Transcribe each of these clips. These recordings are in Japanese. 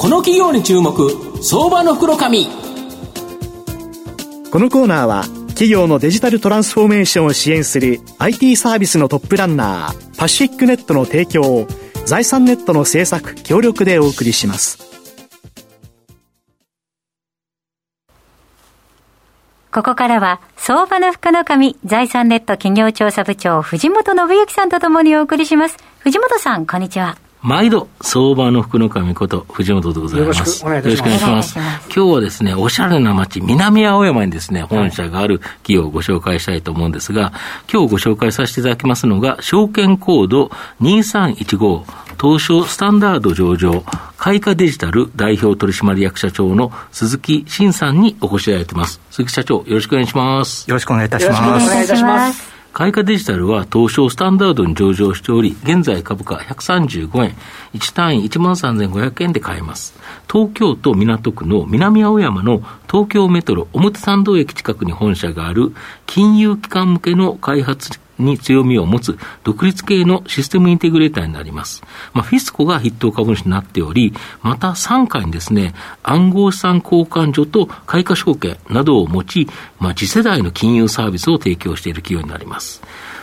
この企業に注目相場の袋紙このコーナーは企業のデジタルトランスフォーメーションを支援する IT サービスのトップランナーパシフィックネットの提供を財産ネットの制作協力でお送りしますここからは、相場の福の神、財産ネット企業調査部長、藤本信之さんとともにお送りします。藤本さん、こんにちは。毎度、相場の福の神こと藤本でございます。よろしくお願いします。今日はですね、おしゃれな街、南青山にですね、本社がある企業をご紹介したいと思うんですが、今日ご紹介させていただきますのが、証券コード2315、東証スタンダード上場、開花デジタル代表取締役社長の鈴木慎さんにお越しいただいています。鈴木社長、よろしくお願いします。よろしくお願いいたします。よろしくお願いいたします。開花デジタルは東証スタンダードに上場しており、現在株価135円、1単位13,500円で買えます。東京都港区の南青山の東京メトロ表参道駅近くに本社がある金融機関向けの開発に強みを持つ独立系のシステムインテグレーターになります。まあ、フィスコが筆頭株主になっており、また傘下にですね、暗号資産交換所と開花証券などを持ち、まあ、次世代の金融サービスを提供している企業になります。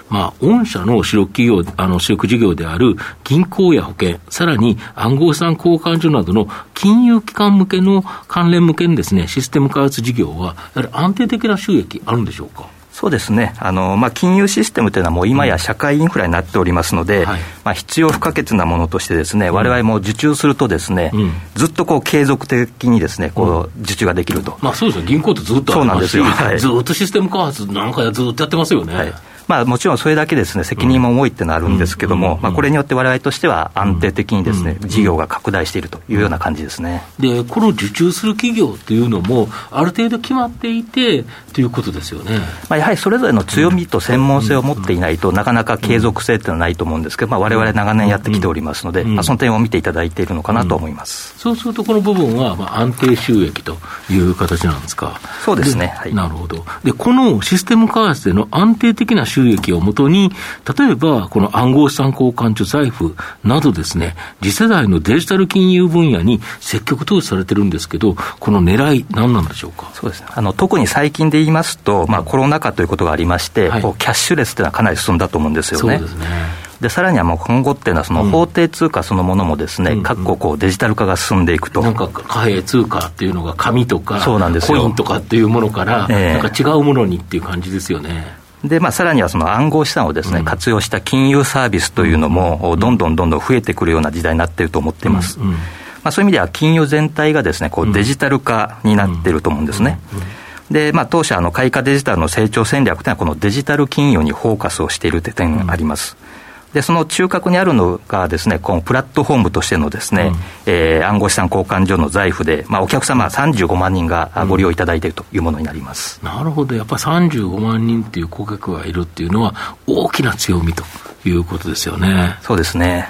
まあ、御社の主力企業、あの、主力事業である銀行や保険、さらに暗号資産交換所などの金融機関向けの関連向けにですね、システム開発事業は、やはり安定的な収益あるんでしょうか？そうですね、あのまあ、金融システムというのは、もう今や社会インフラになっておりますので、うんはい、まあ、必要不可欠なものとして、ですね、われわれも受注するとですね、うん、ずっとこう継続的にですね、こう受注ができると。まあ、そうですよ、銀行ってずっとそうなんですよ、はい、ずっとシステム開発なんかずっとやってますよね。はいまあ、もちろんそれだけですね、責任も重いっていうのはあるんですけども、まあ、これによってわれわれとしては安定的にですね、事業が拡大しているというような感じですね。で、この受注する企業っていうのも、ある程度決まっていてということですよね。まあ、やはりそれぞれの強みと専門性を持っていないと、なかなか継続性っていうのはないと思うんですけど、まあ、われわれ長年やってきておりますので、まあ、その点を見ていただいているのかなと思います。そうすると、この部分は、まあ、安定収益という形なんですか。そうですね。はい、なるほど。で、このシステム開発での安定的な収益をもとにに、例えばこの暗号資産交換所財布などですね、次世代のデジタル金融分野に積極投資されてるんですけど、この狙い、何なんでしょうか？そうですね、あの特に最近で言いますと、まあ、コロナ禍ということがありまして、はい、キャッシュレスというのはかなり進んだと思うんですよね。そうですね。でさらにはもう今後っていうのは、その法定通貨そのものもですね、うん、各国こうデジタル化が進んでいくと。なんか貨幣通貨っていうのが紙とか、そうなんですコインとかっていうものから、なんか違うものにっていう感じですよね。で、まあ、さらにはその暗号資産をですね、うん、活用した金融サービスというのも、どんどんどんどん増えてくるような時代になっていると思っています。うん。うん、まあ、そういう意味では、金融全体がですね、こうデジタル化になっていると思うんですね。で、まあ、当社、あの、開花デジタルの成長戦略というのは、このデジタル金融にフォーカスをしているという点があります。で、その中核にあるのがですね、このプラットフォームとしてのですね、うん、えー、暗号資産交換所の財布で、まあ、お客様35万人がご利用いただいているというものになります、うん、なるほど、やっぱり35万人っていう顧客がいるっていうのは、大きな強みということですよね。そうですね。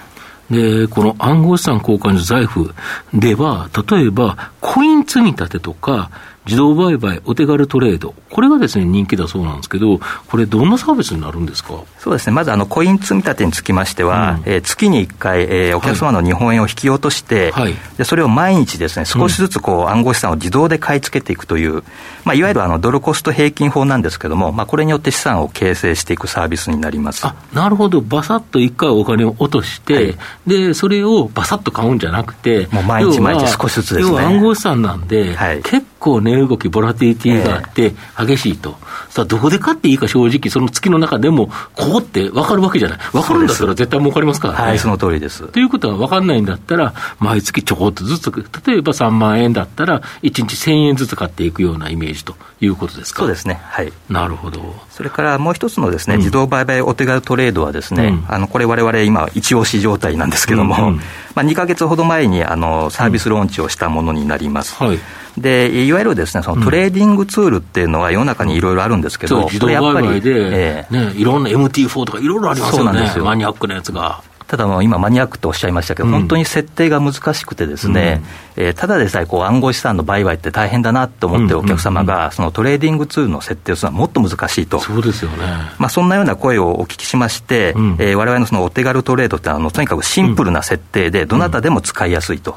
で、この暗号資産交換所財布では、例えば、コイン積み立てとか、自動売買、お手軽トレード、これがですね、人気だそうなんですけど、これ、どんなサービスになるんですか？そうですね、まずあのコイン積み立てにつきましては、うん、えー、月に1回、えー、お客様の日本円を引き落として、はい、でそれを毎日ですね、少しずつこう、暗号資産を自動で買い付けていくという、まあ、いわゆるあのドルコスト平均法なんですけれども、まあ、これによって資産を形成していくサービスになります。あなるほど、ばさっと1回お金を落として、はい、でそれをばさっと買うんじゃなくて、もう毎日毎日少しずつですね。暗号資産なんで、はい、結構値動き、ボラティリティがあって、激しいと、さあ、どこで買っていいか、正直、その月の中でも、ここって分かるわけじゃない、分かるんだったら絶対儲かりますからね。はい、その通りです。ということは、分かんないんだったら、毎月ちょこっとずつ、例えば3万円だったら、1日1000円ずつ買っていくようなイメージということですか？そうですね、はい。なるほど。それからもう一つのですね、うん、自動売買お手軽トレードはですね、うん、あのこれ、われわれ今、一押し状態なんですけども、うんうん、まあ、2か月ほど前にあのサービスローンチをしたものになります。はいでいわゆるですねそのトレーディングツールっていうのは世の中にいろいろあるんですけど、自動売買で、えー、ね、いろんな MT4 とかいろいろありますよね、そうなんですよ。マニアックなやつが。ただもう今、マニアックとおっしゃいましたけど、うん、本当に設定が難しくてですね、うん、えー、ただでさえこう暗号資産の売買って大変だなと思ってるお客様が、そのトレーディングツールの設定をするのはもっと難しいと。そうですよね。まあ、そんなような声をお聞きしまして、うん。えー、我々のそのお手軽トレードってあの、とにかくシンプルな設定で、どなたでも使いやすいと。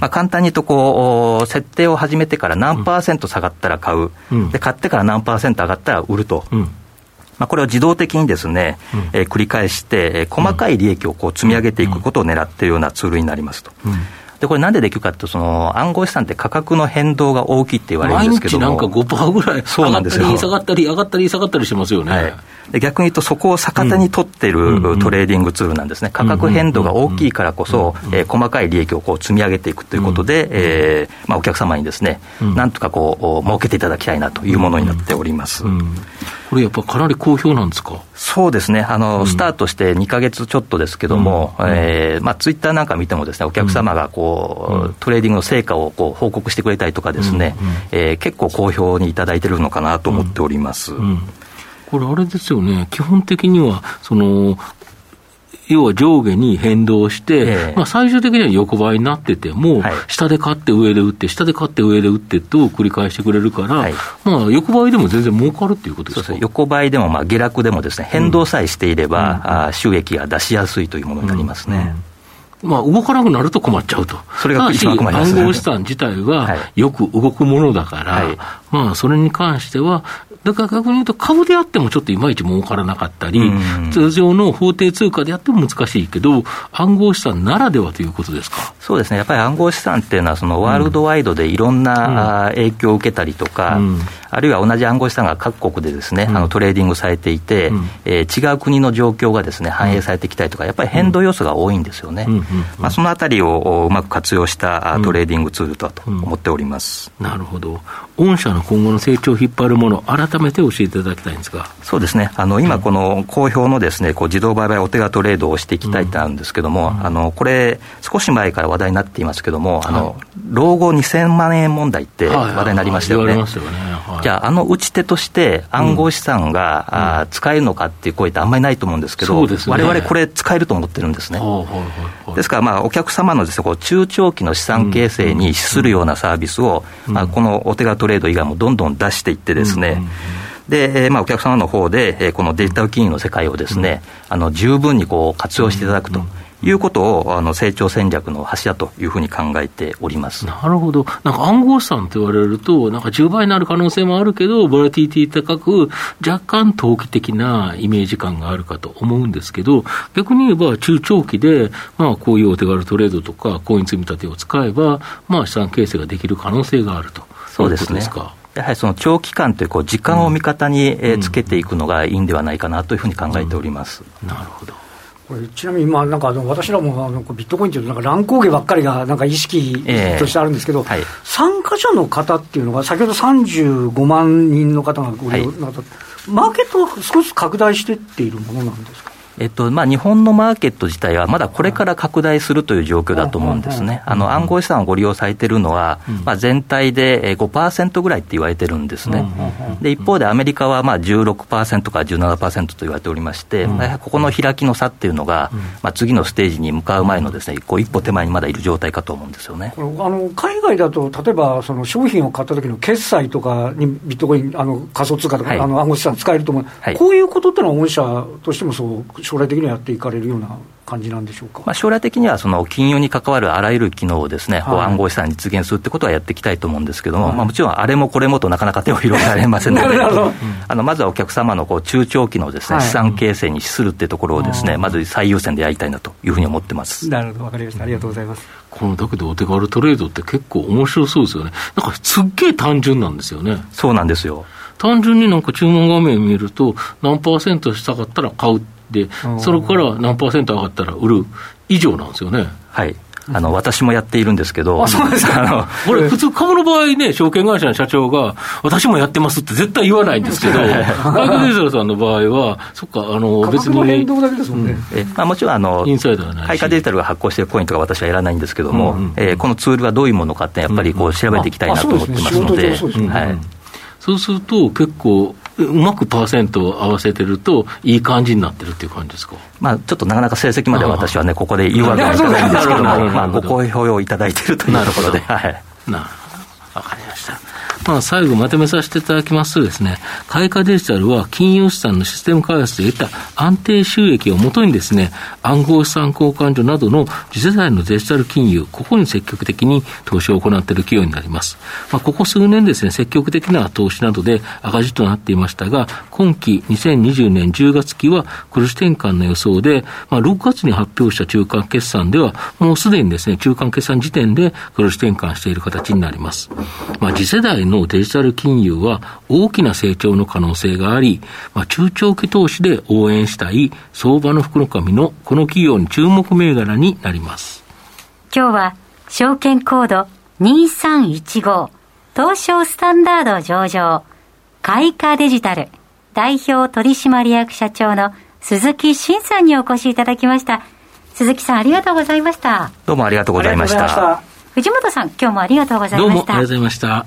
まあ、簡単に言うとこう、設定を始めてから何パーセント下がったら買う、で買ってから何パーセント上がったら売ると。まあ、これを自動的にですね、うん、えー、繰り返して、えー、細かい利益をこう積み上げていくことを狙っているようなツールになりますと。うん。で、これなんでできるかというと、その暗号資産って価格の変動が大きいって言われるんですけど毎日なんか5%ぐらい、上がったり下がったり、上がったり下がったりしますよね。はい。で逆に言うと、そこを逆手に取ってるトレーディングツールなんですね、価格変動が大きいからこそ、えー、細かい利益をこう積み上げていくということで、えーまあ、お客様にですね、なんとかこう、儲けていただきたいなというものになっております。これやっぱかなり好評なんですか？そうですね、あの、スタートして2か月ちょっとですけども、うん、えー、まあ、ツイッターなんか見てもですね、お客様がこう、トレーディングの成果をこう報告してくれたりとかですね、うん。えー、結構好評にいただいてるのかなと思っております。うん。これ、あれですよね、基本的には、その、要は上下に変動して、ええ、まあ、最終的には横ばいになってても、はい、下で買って上で売って、下で買って上で売ってと繰り返してくれるから、はい、まあ、横ばいでも全然儲かるっていうことですか？横ばいでもまあ下落でもですね、変動さえしていれば、うん、あ収益が出しやすいというものになりますね。うん。うん。まあ、動かなくなると困っちゃうと。それが一番困ります、暗号資産自体はよく動くものだから、はい、まあ、それに関しては、だから逆に言うと、株であってもちょっといまいち儲からなかったり、通常の法定通貨であっても難しいけど、暗号資産ならではということですか？そうですね、やっぱり暗号資産っていうのは、そのワールドワイドでいろんな、影響を受けたりとか、あるいは同じ暗号資産が各国でですね、あのトレーディングされていて、えー、違う国の状況がですね反映されてきたりとか、やっぱり変動要素が多いんですよね。まあ、そのあたりをうまく活用したトレーディングツールだと思っております。なるほど。御社の今後の成長を引っ張るもの、改めて教えていただきたいんですがそうですね、あの今、この好評のですねこう自動売買お手軽トレードをしていきたいってあるんですけども、うん、あのこれ、少し前から話題になっていますけども、あの老後2000万円問題って話題になりましたよね。じゃあ、あの打ち手として暗号資産が、うん、あ使えるのかっていう声ってあんまりないと思うんですけど、われわれこれ、使えると思ってるんですね。ですから、まあ、お客様のです、ね、こう中長期の資産形成に資するようなサービスを、まあ、このお手軽トレード以外もどんどん出していってですね、で、まあ、お客様の方で、このデジタル金融の世界をですね、あの十分にこう活用していただくと。いうことをあの成長戦略の柱というふうに考えておりますなるほど、なんか暗号資産って言われると、なんか10倍になる可能性もあるけど、ボラティティ高く、若干投機的なイメージ感があるかと思うんですけど、逆に言えば中長期で、まあ、こういうお手軽トレードとか、コイン積み立てを使えば、まあ、資産形成ができる可能性があると。そうですね。やはりその長期間というこう時間を味方につけていくのがいいんではないかなというふうに考えております。うんうん、なるほど。これちなみに、まあ、なんか私らもあのビットコインというと、なんか乱高下ばっかりがなんか意識としてあるんですけど、えーはい、参加者の方っていうのが、先ほど35万人の方がご利用なった、はい、マーケットは少し拡大していっているものなんですか？えっとまあ、日本のマーケット自体はまだこれから拡大するという状況だと思うんですね、あの暗号資産をご利用されているのは、まあ、全体で5%ぐらいって言われてるんですね、で一方でアメリカはまあ16%から17%と言われておりまして、ここの開きの差っていうのが、まあ、次のステージに向かう前のです、ね、こう一歩手前にまだいる状態かと思うんですよね。あの海外だと、例えばその商品を買った時の決済とかにビットコイン、あの仮想通貨とか、はい、あの暗号資産使えると思う、はい、こういうことってのは、御社としてもそう将来的にはやっていかれるような感じなんでしょうか、まあ、将来的にはその金融に関わるあらゆる機能をですね、はい、暗号資産に実現するってことはやっていきたいと思うんですけども、はい、まあ、もちろんあれもこれもとなかなか手を広げられませんので、あのまずはお客様のこう中長期のですね、資産形成に資するっていうところをですね、まず最優先でやりたいなというふうに思ってます。なるほど、わかりました、ありがとうございます。このだけど、お手軽トレードって結構面白そうですよね、なんかすっげえ単純なんですよね。そうなんですよ。単純になんか注文画面見ると、何パーセントしたかったら買うで、それから何パーセント上がったら売る？以上なんですよね。はい。あの私もやっているんですけど、あそうですか？あのこれ、普通、株の場合ね、証券会社の社長が、私もやってますって絶対言わないんですけど、外国デジタルさんの場合は、そっか、あの別に。変動だけですもんね。えまあ、もちろんあの、インサイダー開花デジタルが発行しているコインとか私はやらないんですけども、うんうん、えこのツールはどういうものかって、やっぱりこう調べていきたいなと思ってますので。そうすると、結構、うまくパーセントを合わせてると、いい感じになってるっていう感じですか、まあ、ちょっとなかなか成績までは私はね、ここで言うわけにはいかないんですけども、まあ、ご好評をいただいているというところで。はい、なるほど。わかりました。まあ、最後まとめさせていただきますとですね、開花デジタルは金融資産のシステム開発で得た安定収益をもとにですね、暗号資産交換所などの次世代のデジタル金融、ここに積極的に投資を行っている企業になります。まあ、ここ数年ですね、積極的な投資などで赤字となっていましたが、今期2020年10月期は黒字転換の予想で、まあ、6月に発表した中間決算では、もうすでにですね、中間決算時点で黒字転換している形になります。まあ、次世代のデジタル金融は大きな成長の可能性があり、まあ、中長期投資で応援したい相場の福の神のこの企業に注目銘柄になります。今日は証券コード2315東証スタンダード上場開花デジタル代表取締役社長の鈴木慎さんにお越しいただきました。鈴木さんありがとうございました。どうもありがとうございました。藤本さん、今日もありがとうございました。どうもありがとうございました。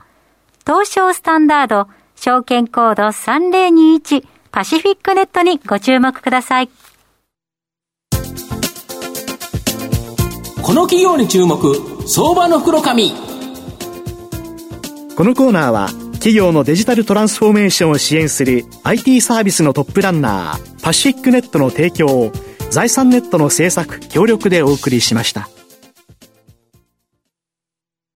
東証スタンダード、証券コード3021パシフィックネットにご注目ください。この企業に注目、相場の袋紙。このコーナーは、企業のデジタルトランスフォーメーションを支援する IT サービスのトップランナー、パシフィックネットの提供を財産ネットの政策協力でお送りしました。